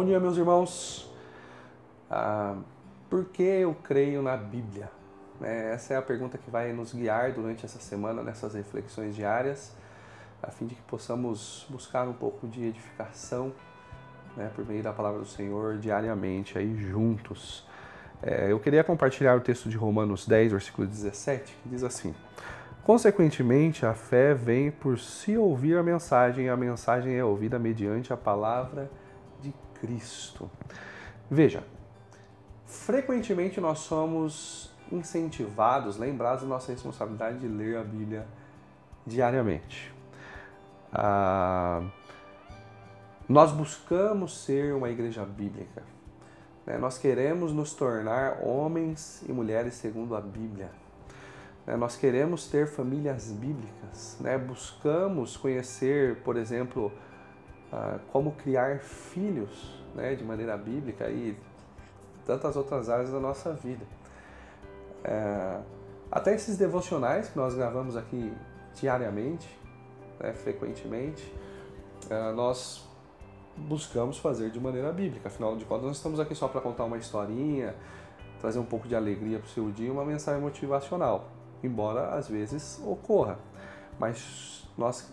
Bom dia, meus irmãos. Ah, por que eu creio na Bíblia? É, essa é a pergunta que vai nos guiar durante essa semana nessas reflexões diárias, a fim de que possamos buscar um pouco de edificação né, por meio da palavra do Senhor diariamente, aí juntos. É, eu queria compartilhar o texto de Romanos 10, versículo 17, que diz assim: Consequentemente, a fé vem por se ouvir a mensagem, e a mensagem é ouvida mediante a palavra Cristo. Veja, frequentemente nós somos incentivados, lembrados da nossa responsabilidade de ler a Bíblia diariamente. Ah, nós buscamos ser uma igreja bíblica. Né? Nós queremos nos tornar homens e mulheres segundo a Bíblia. Né? Nós queremos ter famílias bíblicas. Né? Buscamos conhecer, por exemplo, ah, como criar filhos né, de maneira bíblica e tantas outras áreas da nossa vida. É, até esses devocionais que nós gravamos aqui diariamente, né, frequentemente, é, nós buscamos fazer de maneira bíblica. Afinal de contas, nós estamos aqui só para contar uma historinha, trazer um pouco de alegria para o seu dia, uma mensagem motivacional, embora às vezes ocorra. Mas nós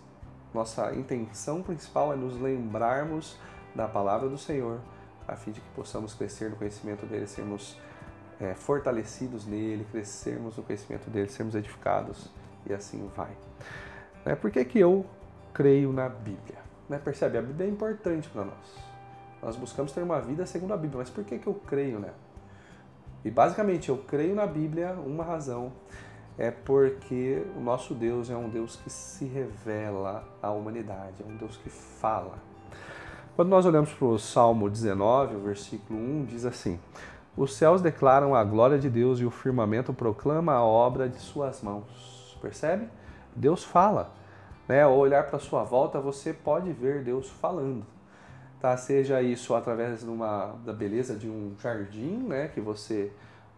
nossa intenção principal é nos lembrarmos da palavra do Senhor, a fim de que possamos crescer no conhecimento dele, sermos é, fortalecidos nele, crescermos no conhecimento dele, sermos edificados e assim vai. É, por que, que eu creio na Bíblia? Né? Percebe? A Bíblia é importante para nós. Nós buscamos ter uma vida segundo a Bíblia, mas por que, que eu creio nela? E basicamente eu creio na Bíblia, uma razão é porque o nosso Deus é um Deus que se revela à humanidade, é um Deus que fala. Quando nós olhamos para o Salmo 19, o versículo 1, diz assim: Os céus declaram a glória de Deus e o firmamento proclama a obra de suas mãos. Percebe? Deus fala. Né? Ao olhar para sua volta, você pode ver Deus falando. Tá? Seja isso através de uma, da beleza de um jardim, né? que você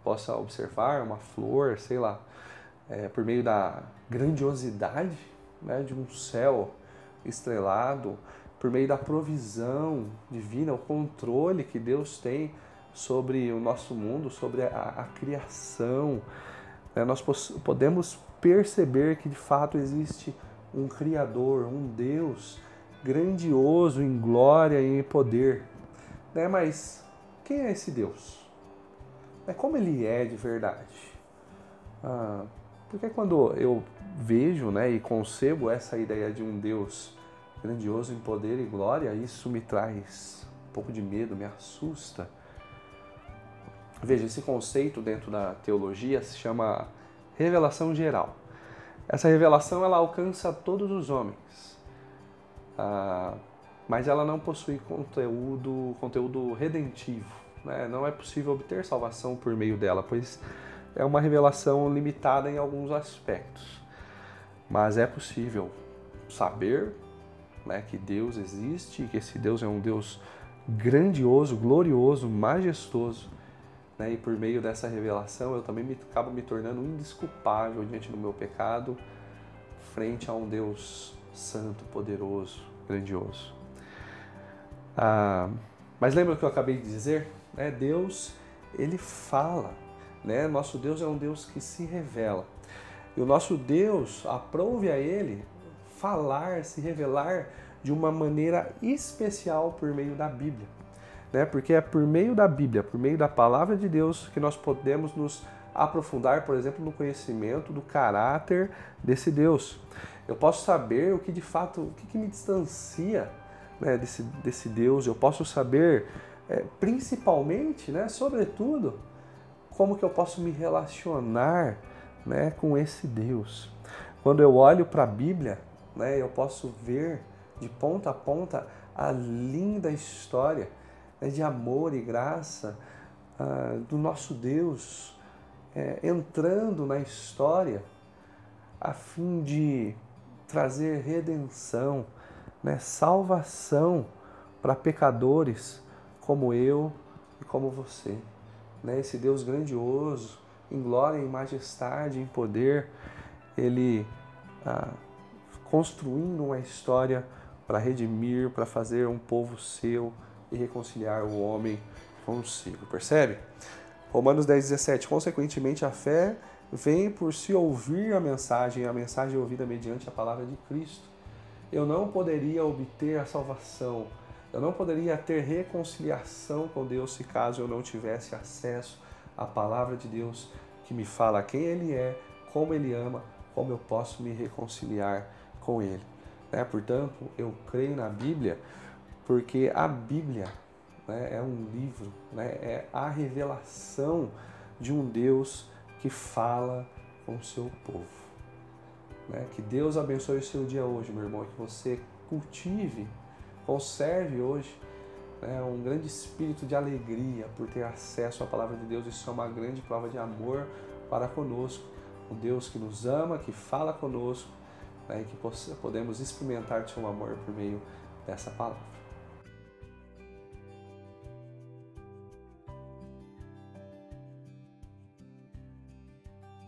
possa observar, uma flor, sei lá é, por meio da grandiosidade né, de um céu estrelado, por meio da provisão divina, o controle que Deus tem sobre o nosso mundo, sobre a, a criação. Né, nós podemos perceber que de fato existe um Criador, um Deus grandioso em glória e em poder. Né? Mas quem é esse Deus? É como ele é de verdade? Ah, porque quando eu vejo né, e concebo essa ideia de um Deus grandioso em poder e glória, isso me traz um pouco de medo, me assusta. Veja, esse conceito dentro da teologia se chama revelação geral. Essa revelação ela alcança todos os homens, ah, mas ela não possui conteúdo, conteúdo redentivo. Né? Não é possível obter salvação por meio dela, pois é uma revelação limitada em alguns aspectos. Mas é possível saber né, que Deus existe, que esse Deus é um Deus grandioso, glorioso, majestoso. Né, e por meio dessa revelação eu também me, acabo me tornando indisculpável diante do meu pecado, frente a um Deus santo, poderoso, grandioso. Ah, mas lembra o que eu acabei de dizer? Né? Deus, ele fala. Né? Nosso Deus é um Deus que se revela. E o nosso Deus aprove a Ele falar, se revelar de uma maneira especial por meio da Bíblia. Né? Porque é por meio da Bíblia, por meio da palavra de Deus, que nós podemos nos aprofundar, por exemplo, no conhecimento do caráter desse Deus. Eu posso saber o que de fato, o que, que me distancia né, desse, desse Deus. Eu posso saber, é, principalmente, né, sobretudo, como que eu posso me relacionar né, com esse Deus. Quando eu olho para a Bíblia, né, eu posso ver de ponta a ponta a linda história né, de amor e graça uh, do nosso Deus é, entrando na história a fim de trazer redenção, né, salvação para pecadores como eu e como você né, esse Deus grandioso, em glória, em majestade, em poder, ele ah, construindo uma história para redimir, para fazer um povo seu, e reconciliar o homem consigo. Percebe? Romanos 10, 17. Consequentemente, a fé vem por se ouvir a mensagem, a mensagem ouvida mediante a palavra de Cristo. Eu não poderia obter a salvação, eu não poderia ter reconciliação com Deus se caso eu não tivesse acesso à palavra de Deus que me fala quem Ele é, como Ele ama, como eu posso me reconciliar com Ele. Né? Portanto, eu creio na Bíblia porque a Bíblia né, é um livro, né, é a revelação de um Deus que fala com o seu povo. Né? Que Deus abençoe o seu dia hoje, meu irmão, que você cultive, conserve hoje né, um grande espírito de alegria por ter acesso à palavra de Deus. Isso é uma grande prova de amor para conosco. Um Deus que nos ama, que fala conosco né, e que podemos experimentar seu amor por meio dessa palavra.